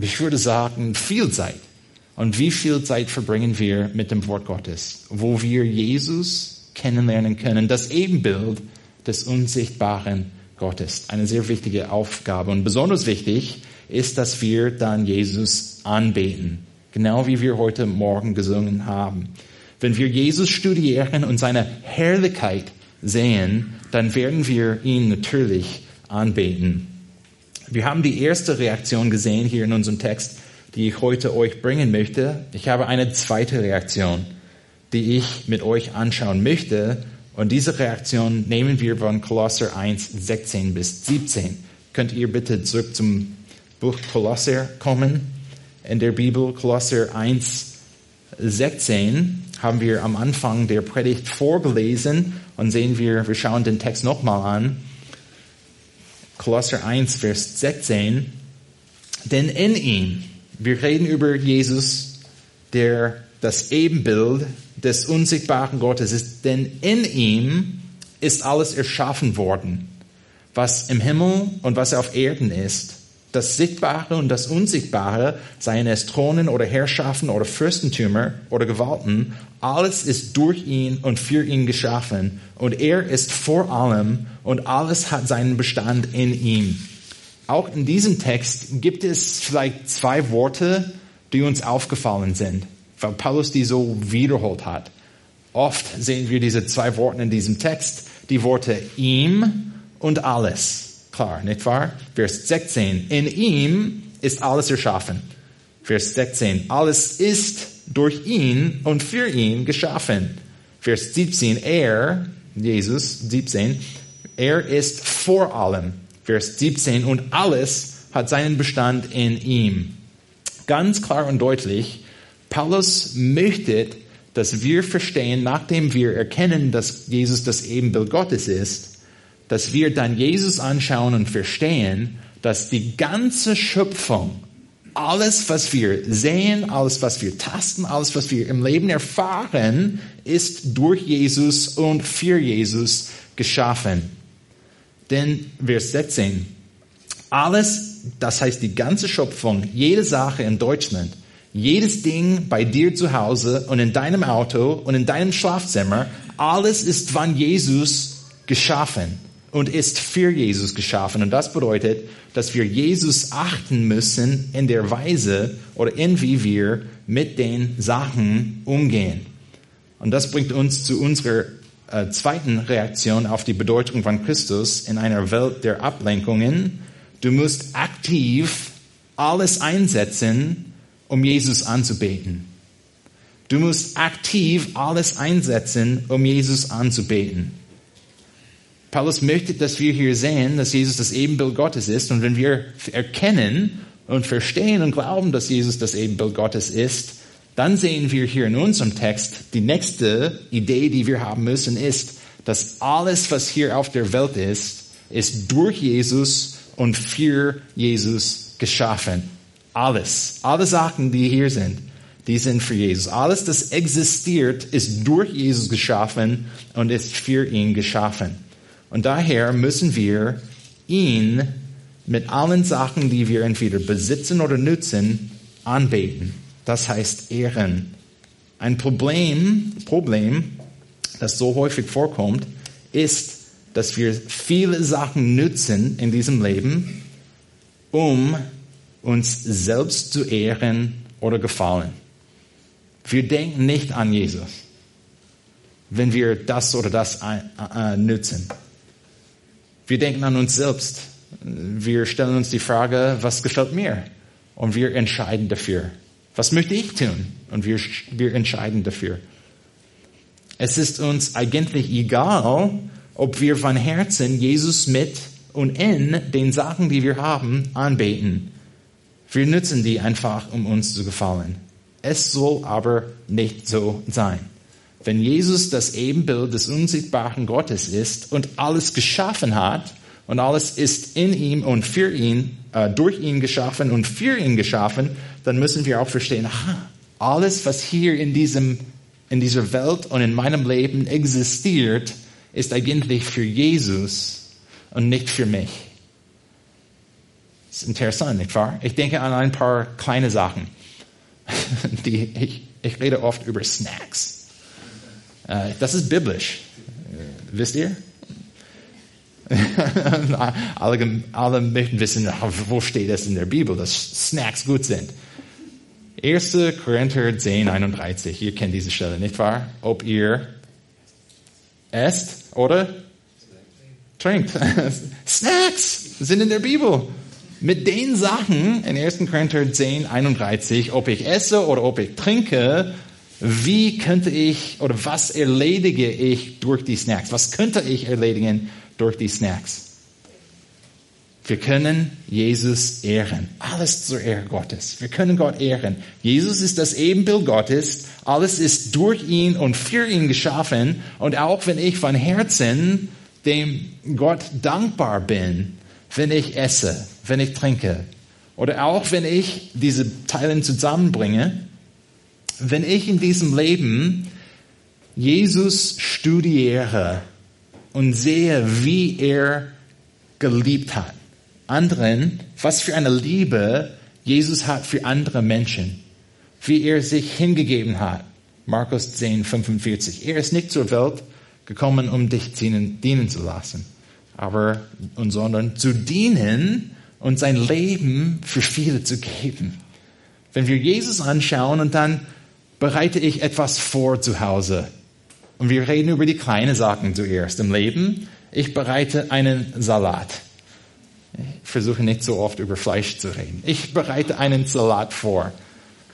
Ich würde sagen, viel Zeit. Und wie viel Zeit verbringen wir mit dem Wort Gottes, wo wir Jesus kennenlernen können, das Ebenbild des unsichtbaren Gottes. Eine sehr wichtige Aufgabe. Und besonders wichtig ist, dass wir dann Jesus anbeten. Genau wie wir heute Morgen gesungen haben. Wenn wir Jesus studieren und seine Herrlichkeit sehen, dann werden wir ihn natürlich anbeten. Wir haben die erste Reaktion gesehen hier in unserem Text, die ich heute euch bringen möchte. Ich habe eine zweite Reaktion, die ich mit euch anschauen möchte. Und diese Reaktion nehmen wir von Kolosser 1, 16 bis 17. Könnt ihr bitte zurück zum Buch Kolosser kommen? in der Bibel, Kolosser 1, 16, haben wir am Anfang der Predigt vorgelesen und sehen wir, wir schauen den Text nochmal an. Kolosser 1, Vers 16. Denn in ihm, wir reden über Jesus, der das Ebenbild des unsichtbaren Gottes ist, denn in ihm ist alles erschaffen worden, was im Himmel und was auf Erden ist. Das Sichtbare und das Unsichtbare, seien es Thronen oder Herrschaften oder Fürstentümer oder Gewalten, alles ist durch ihn und für ihn geschaffen. Und er ist vor allem und alles hat seinen Bestand in ihm. Auch in diesem Text gibt es vielleicht zwei Worte, die uns aufgefallen sind, weil Paulus die so wiederholt hat. Oft sehen wir diese zwei Worte in diesem Text, die Worte ihm und alles klar, nicht wahr? Vers 16. In ihm ist alles erschaffen. Vers 16. Alles ist durch ihn und für ihn geschaffen. Vers 17. Er, Jesus, 17, er ist vor allem. Vers 17. Und alles hat seinen Bestand in ihm. Ganz klar und deutlich, Paulus möchte, dass wir verstehen, nachdem wir erkennen, dass Jesus das Ebenbild Gottes ist, dass wir dann Jesus anschauen und verstehen, dass die ganze Schöpfung, alles, was wir sehen, alles, was wir tasten, alles, was wir im Leben erfahren, ist durch Jesus und für Jesus geschaffen. Denn Vers 16, alles, das heißt die ganze Schöpfung, jede Sache in Deutschland, jedes Ding bei dir zu Hause und in deinem Auto und in deinem Schlafzimmer, alles ist von Jesus geschaffen und ist für Jesus geschaffen. Und das bedeutet, dass wir Jesus achten müssen in der Weise oder in wie wir mit den Sachen umgehen. Und das bringt uns zu unserer äh, zweiten Reaktion auf die Bedeutung von Christus in einer Welt der Ablenkungen. Du musst aktiv alles einsetzen, um Jesus anzubeten. Du musst aktiv alles einsetzen, um Jesus anzubeten. Paulus möchte, dass wir hier sehen, dass Jesus das Ebenbild Gottes ist. Und wenn wir erkennen und verstehen und glauben, dass Jesus das Ebenbild Gottes ist, dann sehen wir hier in unserem Text, die nächste Idee, die wir haben müssen, ist, dass alles, was hier auf der Welt ist, ist durch Jesus und für Jesus geschaffen. Alles. Alle Sachen, die hier sind, die sind für Jesus. Alles, das existiert, ist durch Jesus geschaffen und ist für ihn geschaffen. Und daher müssen wir ihn mit allen Sachen, die wir entweder besitzen oder nutzen, anbeten. Das heißt ehren. Ein Problem, Problem, das so häufig vorkommt, ist, dass wir viele Sachen nutzen in diesem Leben, um uns selbst zu ehren oder gefallen. Wir denken nicht an Jesus, wenn wir das oder das äh, äh, nutzen. Wir denken an uns selbst. Wir stellen uns die Frage, was gefällt mir? Und wir entscheiden dafür. Was möchte ich tun? Und wir, wir entscheiden dafür. Es ist uns eigentlich egal, ob wir von Herzen Jesus mit und in den Sachen, die wir haben, anbeten. Wir nutzen die einfach, um uns zu gefallen. Es soll aber nicht so sein. Wenn Jesus das Ebenbild des unsichtbaren Gottes ist und alles geschaffen hat und alles ist in ihm und für ihn, äh, durch ihn geschaffen und für ihn geschaffen, dann müssen wir auch verstehen, aha, alles, was hier in diesem, in dieser Welt und in meinem Leben existiert, ist eigentlich für Jesus und nicht für mich. Das ist interessant, nicht wahr? Ich denke an ein paar kleine Sachen. [LAUGHS] Die, ich, ich rede oft über Snacks. Äh, das ist biblisch. Wisst ihr? [LAUGHS] alle, alle möchten wissen, wo steht es in der Bibel, dass Snacks gut sind. 1. Korinther 10, 31. Ihr kennt diese Stelle, nicht wahr? Ob ihr esst oder trinkt. [LAUGHS] Snacks sind in der Bibel. Mit den Sachen in 1. Korinther 10, 31, ob ich esse oder ob ich trinke, wie könnte ich oder was erledige ich durch die Snacks? Was könnte ich erledigen durch die Snacks? Wir können Jesus ehren. Alles zur Ehre Gottes. Wir können Gott ehren. Jesus ist das Ebenbild Gottes. Alles ist durch ihn und für ihn geschaffen. Und auch wenn ich von Herzen dem Gott dankbar bin wenn ich esse, wenn ich trinke oder auch wenn ich diese Teile zusammenbringe, wenn ich in diesem Leben Jesus studiere und sehe, wie er geliebt hat, anderen, was für eine Liebe Jesus hat für andere Menschen, wie er sich hingegeben hat. Markus 10, 45. Er ist nicht zur Welt gekommen, um dich dienen, dienen zu lassen, aber, und, sondern zu dienen und sein Leben für viele zu geben. Wenn wir Jesus anschauen und dann bereite ich etwas vor zu Hause. Und wir reden über die kleinen Sachen zuerst im Leben. Ich bereite einen Salat. Ich versuche nicht so oft über Fleisch zu reden. Ich bereite einen Salat vor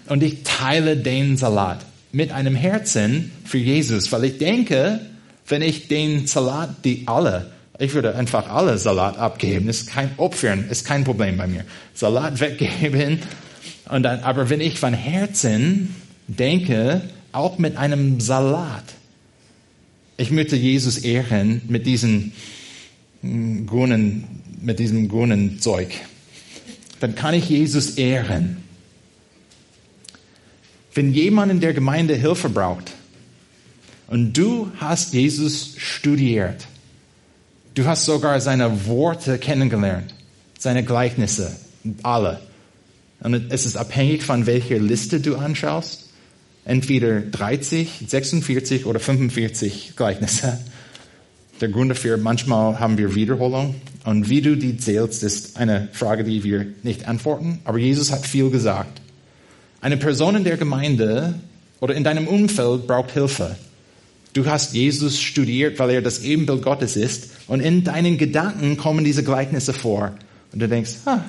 und ich teile den Salat mit einem Herzen für Jesus, weil ich denke, wenn ich den Salat, die alle, ich würde einfach alle Salat abgeben, ist kein Opfern, ist kein Problem bei mir. Salat weggeben und dann, aber wenn ich von Herzen denke, auch mit einem Salat, ich möchte Jesus ehren mit diesen hm, grünen mit diesem grünen Zeug. Dann kann ich Jesus ehren. Wenn jemand in der Gemeinde Hilfe braucht und du hast Jesus studiert, du hast sogar seine Worte kennengelernt, seine Gleichnisse, alle. Und es ist abhängig von welcher Liste du anschaust. Entweder 30, 46 oder 45 Gleichnisse. Der Grund dafür, manchmal haben wir Wiederholung. Und wie du die zählst, ist eine Frage, die wir nicht antworten. Aber Jesus hat viel gesagt. Eine Person in der Gemeinde oder in deinem Umfeld braucht Hilfe. Du hast Jesus studiert, weil er das Ebenbild Gottes ist. Und in deinen Gedanken kommen diese Gleichnisse vor. Und du denkst, ah,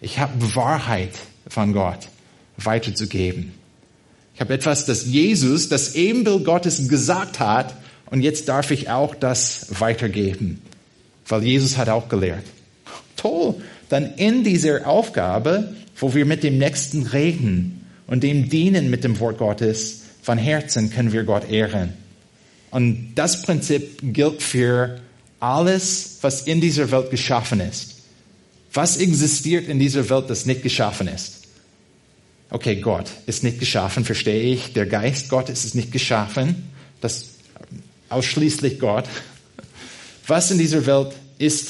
ich habe Wahrheit von Gott weiterzugeben. Ich habe etwas, das Jesus, das Ebenbild Gottes gesagt hat, und jetzt darf ich auch das weitergeben, weil Jesus hat auch gelehrt. Toll. Dann in dieser Aufgabe, wo wir mit dem Nächsten reden und dem dienen mit dem Wort Gottes, von Herzen können wir Gott ehren. Und das Prinzip gilt für alles, was in dieser Welt geschaffen ist. Was existiert in dieser Welt, das nicht geschaffen ist? Okay, Gott ist nicht geschaffen, verstehe ich. Der Geist Gottes ist nicht geschaffen. Das ausschließlich Gott. Was in dieser Welt ist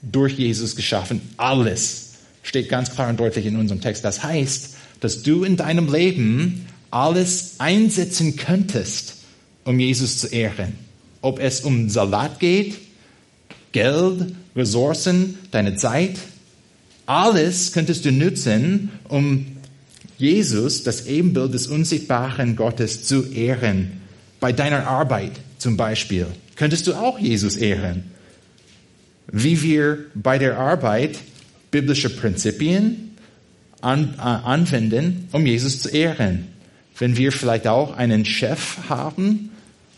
durch Jesus geschaffen? Alles steht ganz klar und deutlich in unserem Text. Das heißt, dass du in deinem Leben alles einsetzen könntest, um Jesus zu ehren. Ob es um Salat geht, Geld, Ressourcen, deine Zeit, alles könntest du nutzen, um Jesus, das Ebenbild des unsichtbaren Gottes, zu ehren. Bei deiner Arbeit, zum Beispiel, könntest du auch Jesus ehren. Wie wir bei der Arbeit biblische Prinzipien an, äh, anwenden, um Jesus zu ehren. Wenn wir vielleicht auch einen Chef haben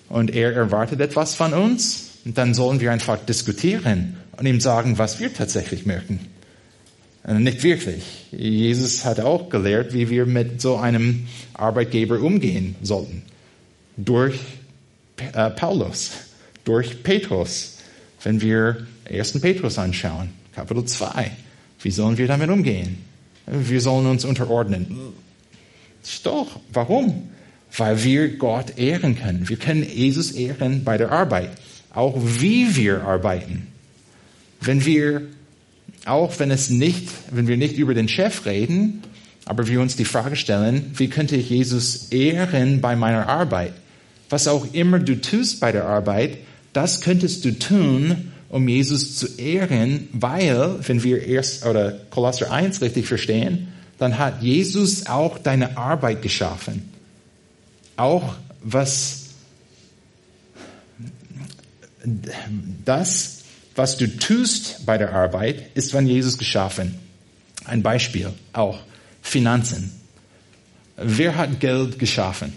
und er erwartet etwas von uns, dann sollen wir einfach diskutieren und ihm sagen, was wir tatsächlich möchten. Äh, nicht wirklich. Jesus hat auch gelehrt, wie wir mit so einem Arbeitgeber umgehen sollten. Durch äh, Paulus, durch Petrus. Wenn wir 1. Petrus anschauen, Kapitel 2, wie sollen wir damit umgehen? Wir sollen uns unterordnen. Doch, warum? Weil wir Gott ehren können. Wir können Jesus ehren bei der Arbeit, auch wie wir arbeiten. Wenn wir, auch wenn es nicht, wenn wir nicht über den Chef reden, aber wir uns die Frage stellen, wie könnte ich Jesus ehren bei meiner Arbeit? was auch immer du tust bei der Arbeit, das könntest du tun, um Jesus zu ehren, weil, wenn wir erst oder Kolosser 1 richtig verstehen, dann hat Jesus auch deine Arbeit geschaffen. Auch was das, was du tust bei der Arbeit, ist von Jesus geschaffen. Ein Beispiel auch Finanzen. Wer hat Geld geschaffen?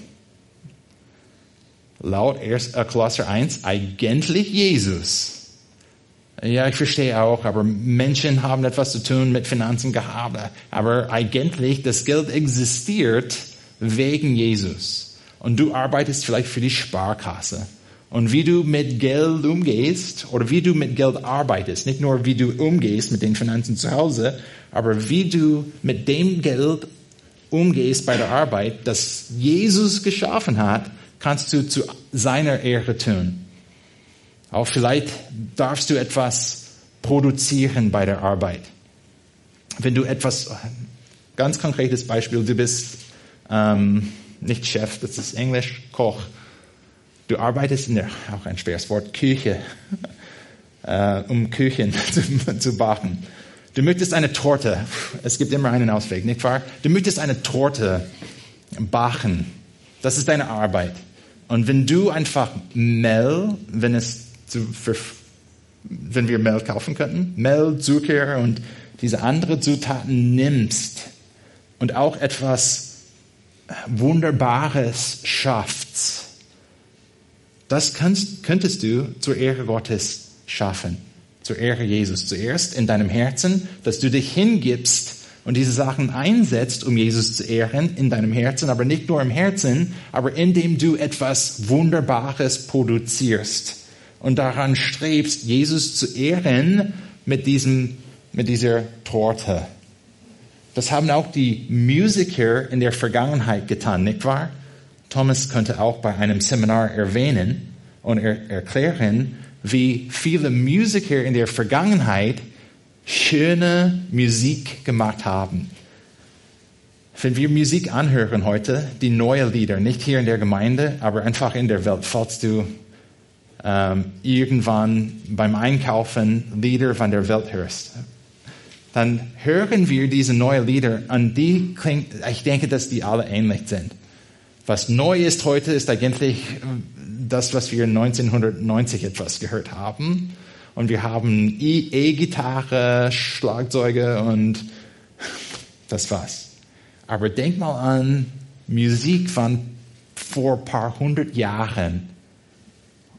laut 1. Äh, Kolosser 1 eigentlich Jesus. Ja, ich verstehe auch, aber Menschen haben etwas zu tun mit Finanzen gehabt. Aber eigentlich, das Geld existiert wegen Jesus. Und du arbeitest vielleicht für die Sparkasse und wie du mit Geld umgehst oder wie du mit Geld arbeitest. Nicht nur wie du umgehst mit den Finanzen zu Hause, aber wie du mit dem Geld umgehst bei der Arbeit, das Jesus geschaffen hat, kannst du zu seiner Ehre tun. Auch vielleicht darfst du etwas produzieren bei der Arbeit. Wenn du etwas, ganz konkretes Beispiel, du bist ähm, nicht Chef, das ist Englisch, Koch. Du arbeitest in der, auch ein schweres Wort, Küche, [LAUGHS] äh, um Küchen [LAUGHS] zu, zu backen. Du möchtest eine Torte, es gibt immer einen Ausweg, nicht wahr? Du möchtest eine Torte backen. Das ist deine Arbeit. Und wenn du einfach Mehl, wenn es zu, für, wenn wir Mehl kaufen könnten, Mehl, Zucker und diese anderen Zutaten nimmst und auch etwas Wunderbares schaffst, das kannst, könntest du zur Ehre Gottes schaffen, zur Ehre Jesus. Zuerst in deinem Herzen, dass du dich hingibst und diese Sachen einsetzt, um Jesus zu ehren, in deinem Herzen, aber nicht nur im Herzen, aber indem du etwas Wunderbares produzierst und daran strebst, Jesus zu ehren mit diesem, mit dieser Torte. Das haben auch die Musiker in der Vergangenheit getan, nicht wahr? Thomas könnte auch bei einem Seminar erwähnen und er erklären, wie viele Musiker in der Vergangenheit schöne Musik gemacht haben. Wenn wir Musik anhören heute, die neue Lieder, nicht hier in der Gemeinde, aber einfach in der Welt, falls du ähm, irgendwann beim Einkaufen Lieder von der Welt hörst, dann hören wir diese neuen Lieder und die klingt, ich denke, dass die alle ähnlich sind. Was neu ist heute, ist eigentlich äh, das, was wir 1990 etwas gehört haben. Und wir haben E-Gitarre, Schlagzeuge und das war's. Aber denk mal an Musik von vor ein paar hundert Jahren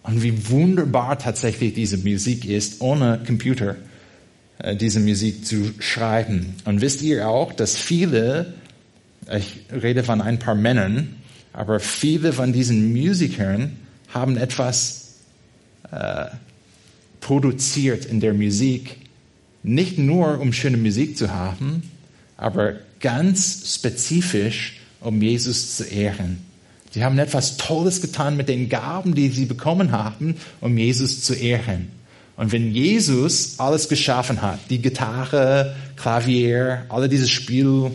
und wie wunderbar tatsächlich diese Musik ist, ohne Computer. Äh, diese Musik zu schreiben. Und wisst ihr auch, dass viele, ich rede von ein paar Männern, aber viele von diesen Musikern haben etwas äh, produziert in der Musik, nicht nur um schöne Musik zu haben, aber ganz spezifisch, um Jesus zu ehren. Sie haben etwas Tolles getan mit den Gaben, die sie bekommen haben, um Jesus zu ehren. Und wenn Jesus alles geschaffen hat, die Gitarre, Klavier, alle diese Spiel,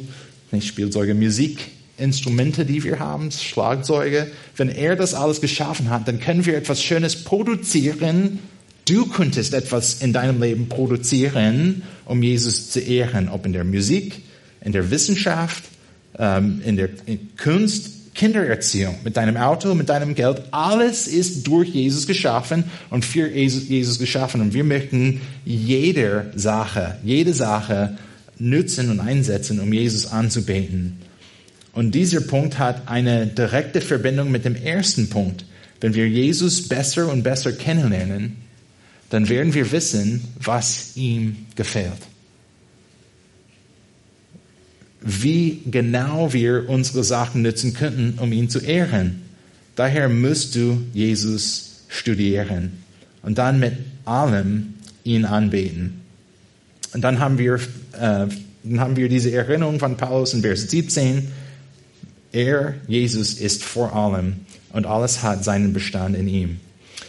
nicht Spielzeuge, Musikinstrumente, die wir haben, Schlagzeuge, wenn er das alles geschaffen hat, dann können wir etwas Schönes produzieren. Du könntest etwas in deinem Leben produzieren, um Jesus zu ehren, ob in der Musik, in der Wissenschaft, ähm, in der Kunst, Kindererziehung, mit deinem Auto, mit deinem Geld. Alles ist durch Jesus geschaffen und für Jesus geschaffen. Und wir möchten jede Sache, jede Sache nützen und einsetzen, um Jesus anzubeten. Und dieser Punkt hat eine direkte Verbindung mit dem ersten Punkt. Wenn wir Jesus besser und besser kennenlernen, dann werden wir wissen, was ihm gefällt wie genau wir unsere Sachen nutzen könnten, um ihn zu ehren. Daher musst du Jesus studieren und dann mit allem ihn anbeten. Und dann haben wir, äh, dann haben wir diese Erinnerung von Paulus in Vers 17. Er, Jesus, ist vor allem und alles hat seinen Bestand in ihm.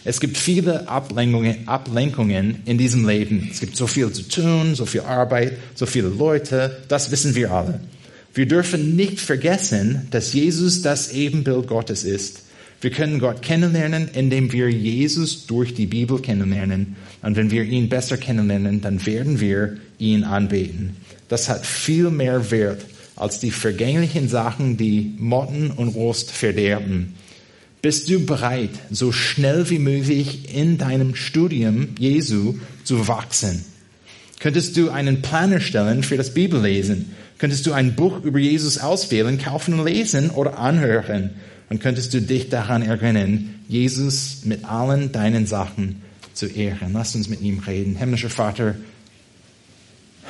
Es gibt viele Ablenkungen, Ablenkungen in diesem Leben. Es gibt so viel zu tun, so viel Arbeit, so viele Leute. Das wissen wir alle. Wir dürfen nicht vergessen, dass Jesus das Ebenbild Gottes ist. Wir können Gott kennenlernen, indem wir Jesus durch die Bibel kennenlernen. Und wenn wir ihn besser kennenlernen, dann werden wir ihn anbeten. Das hat viel mehr Wert als die vergänglichen Sachen, die Motten und Rost verderben. Bist du bereit, so schnell wie möglich in deinem Studium Jesu zu wachsen? Könntest du einen Plan erstellen für das Bibellesen? Könntest du ein Buch über Jesus auswählen, kaufen lesen oder anhören? Und könntest du dich daran erinnern, Jesus mit allen deinen Sachen zu ehren? Lass uns mit ihm reden. Himmlischer Vater,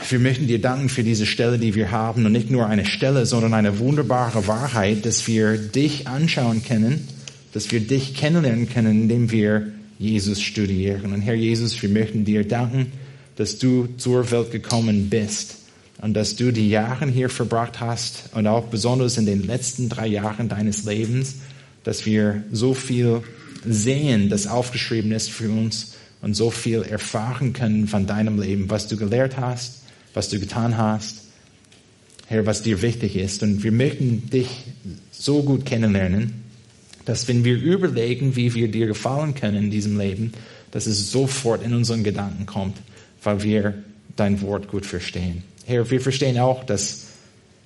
wir möchten dir danken für diese Stelle, die wir haben und nicht nur eine Stelle, sondern eine wunderbare Wahrheit, dass wir dich anschauen können dass wir dich kennenlernen können, indem wir Jesus studieren. Und Herr Jesus, wir möchten dir danken, dass du zur Welt gekommen bist und dass du die Jahre hier verbracht hast und auch besonders in den letzten drei Jahren deines Lebens, dass wir so viel sehen, das aufgeschrieben ist für uns und so viel erfahren können von deinem Leben, was du gelehrt hast, was du getan hast, Herr, was dir wichtig ist. Und wir möchten dich so gut kennenlernen, dass wenn wir überlegen, wie wir dir gefallen können in diesem Leben, dass es sofort in unseren Gedanken kommt, weil wir dein Wort gut verstehen. Herr, wir verstehen auch, dass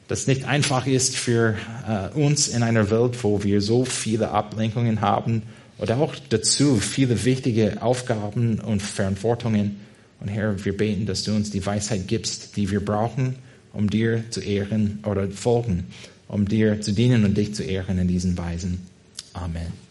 das nicht einfach ist für äh, uns in einer Welt, wo wir so viele Ablenkungen haben oder auch dazu viele wichtige Aufgaben und Verantwortungen. Und Herr, wir beten, dass du uns die Weisheit gibst, die wir brauchen, um dir zu ehren oder folgen, um dir zu dienen und dich zu ehren in diesen Weisen. Amen.